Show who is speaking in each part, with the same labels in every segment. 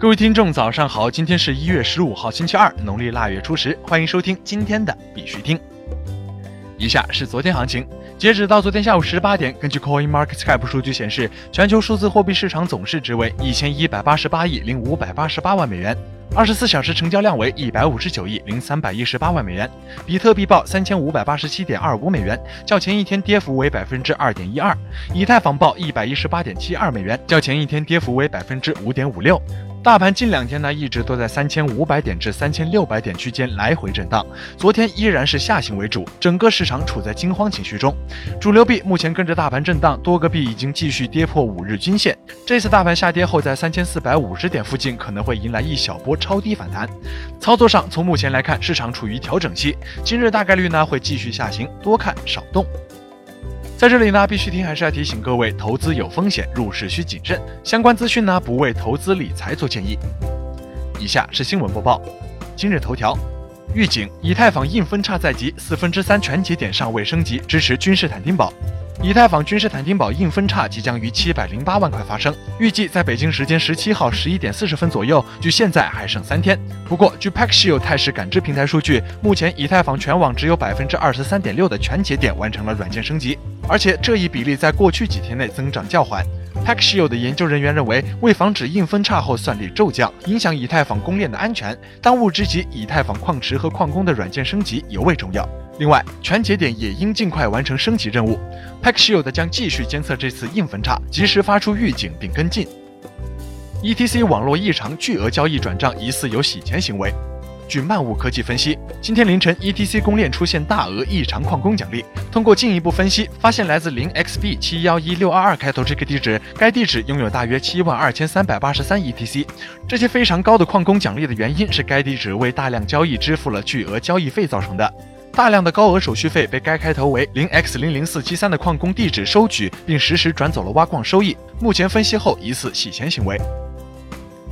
Speaker 1: 各位听众，早上好！今天是一月十五号，星期二，农历腊月初十，欢迎收听今天的必须听。以下是昨天行情，截止到昨天下午十八点，根据 Coin Market Cap 数据显示，全球数字货币市场总市值为一千一百八十八亿零五百八十八万美元。二十四小时成交量为一百五十九亿零三百一十八万美元，比特币报三千五百八十七点二五美元，较前一天跌幅为百分之二点一二；以太坊报一百一十八点七二美元，较前一天跌幅为百分之五点五六。大盘近两天呢，一直都在三千五百点至三千六百点区间来回震荡。昨天依然是下行为主，整个市场处在惊慌情绪中。主流币目前跟着大盘震荡，多个币已经继续跌破五日均线。这次大盘下跌后，在三千四百五十点附近可能会迎来一小波超低反弹。操作上，从目前来看，市场处于调整期，今日大概率呢会继续下行，多看少动。在这里呢，必须听还是要提醒各位，投资有风险，入市需谨慎。相关资讯呢，不为投资理财做建议。以下是新闻播报。今日头条：预警，以太坊硬分叉在即，四分之三全节点尚未升级，支持君士坦丁堡。以太坊君士坦丁堡硬分叉即将于七百零八万块发生，预计在北京时间十七号十一点四十分左右。距现在还剩三天。不过，据 Paxio 态势感知平台数据，目前以太坊全网只有百分之二十三点六的全节点完成了软件升级。而且这一比例在过去几天内增长较缓。Paxio 的研究人员认为，为防止硬分叉后算力骤降，影响以太坊公链的安全，当务之急，以太坊矿池和矿工的软件升级尤为重要。另外，全节点也应尽快完成升级任务。Paxio 将继续监测这次硬分叉，及时发出预警并跟进。ETC 网络异常，巨额交易转账疑似有洗钱行为。据漫物科技分析，今天凌晨，ETC 公链出现大额异常矿工奖励。通过进一步分析，发现来自零 xb 七幺一六二二开头这个地址，该地址拥有大约七万二千三百八十三 ETC。这些非常高的矿工奖励的原因是该地址为大量交易支付了巨额交易费造成的。大量的高额手续费被该开头为零 x 零零四七三的矿工地址收取，并实时转走了挖矿收益。目前分析后疑似洗钱行为。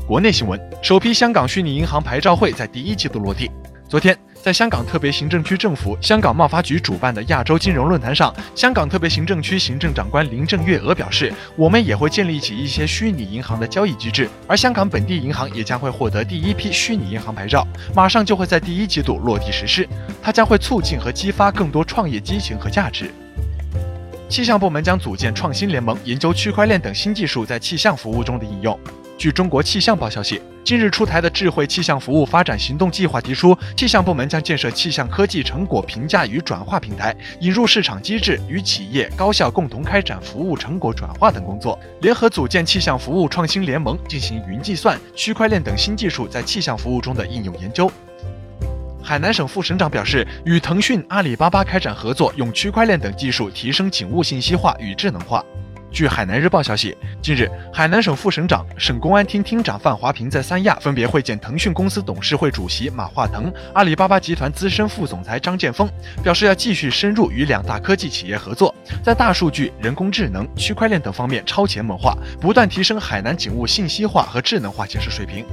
Speaker 1: 国内新闻：首批香港虚拟银行牌照会在第一季度落地。昨天，在香港特别行政区政府、香港贸发局主办的亚洲金融论坛上，香港特别行政区行政长官林郑月娥表示：“我们也会建立起一些虚拟银行的交易机制，而香港本地银行也将会获得第一批虚拟银行牌照，马上就会在第一季度落地实施。它将会促进和激发更多创业激情和价值。”气象部门将组建创新联盟，研究区块链等新技术在气象服务中的应用。据中国气象报消息，近日出台的智慧气象服务发展行动计划提出，气象部门将建设气象科技成果评价与转化平台，引入市场机制，与企业高校共同开展服务成果转化等工作，联合组建气象服务创新联盟，进行云计算、区块链等新技术在气象服务中的应用研究。海南省副省长表示，与腾讯、阿里巴巴开展合作，用区块链等技术提升警务信息化与智能化。据海南日报消息，近日，海南省副省长、省公安厅厅长范华平在三亚分别会见腾讯公司董事会主席马化腾、阿里巴巴集团资深副总裁张建峰，表示要继续深入与两大科技企业合作，在大数据、人工智能、区块链等方面超前谋划，不断提升海南警务信息化和智能化建设水平。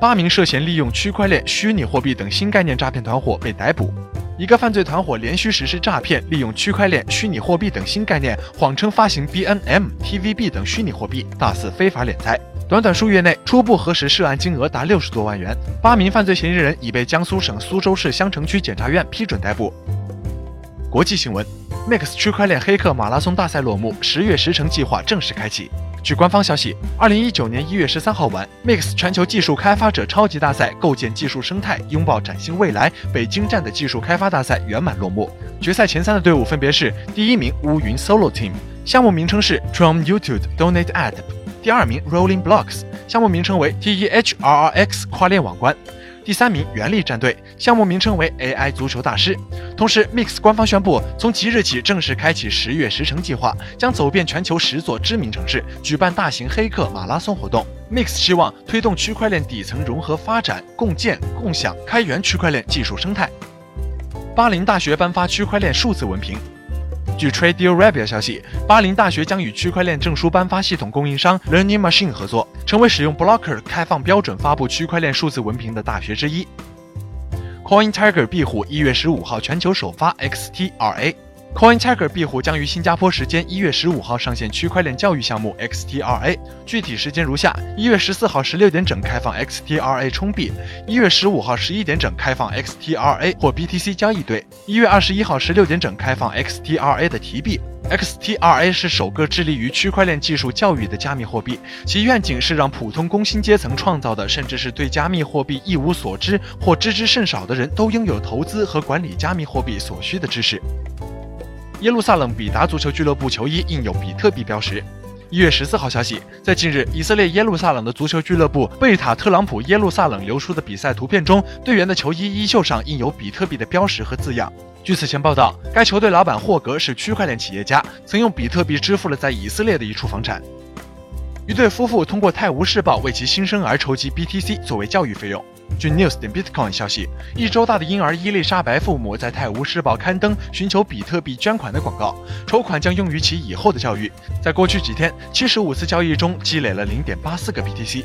Speaker 1: 八名涉嫌利用区块链、虚拟货币等新概念诈骗团伙被逮捕。一个犯罪团伙连续实施诈骗，利用区块链、虚拟货币等新概念，谎称发行 BNM、TVB 等虚拟货币，大肆非法敛财。短短数月内，初步核实涉案金额达六十多万元。八名犯罪嫌疑人已被江苏省苏州市襄城区检察院批准逮捕。国际新闻：Max 区块链黑客马拉松大赛落幕，十月十城计划正式开启。据官方消息，二零一九年一月十三号晚，Mix 全球技术开发者超级大赛构建技术生态，拥抱崭新未来北京站的技术开发大赛圆满落幕。决赛前三的队伍分别是：第一名乌云 Solo Team，项目名称是 From YouTube Donate Ad；第二名 Rolling Blocks，项目名称为 TEHRRX 跨链网关。第三名，原力战队，项目名称为 AI 足球大师。同时，Mix 官方宣布，从即日起正式开启十月十城计划，将走遍全球十座知名城市，举办大型黑客马拉松活动。Mix 希望推动区块链底层融合发展、共建、共享、开源区块链技术生态。巴林大学颁发区块链数字文凭。据 TradeArabia 消息，巴林大学将与区块链证书颁发系统供应商 Learning Machine 合作，成为使用 Blocker 开放标准发布区块链数字文凭的大学之一。Coin Tiger 壁虎一月十五号全球首发 XTRA。CoinTiger 壁虎将于新加坡时间一月十五号上线区块链教育项目 XTRA，具体时间如下：一月十四号十六点整开放 XTRA 充币，一月十五号十一点整开放 XTRA 或 BTC 交易对，一月二十一号十六点整开放 XTRA 的提币。XTRA 是首个致力于区块链技术教育的加密货币，其愿景是让普通工薪阶层创造的，甚至是对加密货币一无所知或知之甚少的人都拥有投资和管理加密货币所需的知识。耶路撒冷比达足球俱乐部球衣印有比特币标识。一月十四号消息，在近日以色列耶路撒冷的足球俱乐部贝塔特朗普耶路撒冷流出的比赛图片中，队员的球衣衣袖上印有比特币的标识和字样。据此前报道，该球队老板霍格是区块链企业家，曾用比特币支付了在以色列的一处房产。一对夫妇通过《泰晤士报》为其新生儿筹集 BTC 作为教育费用。据 News 点 Bitcoin 消息，一周大的婴儿伊丽莎白父母在《泰晤士报》刊登寻求比特币捐款的广告，筹款将用于其以后的教育。在过去几天，七十五次交易中积累了零点八四个 BTC。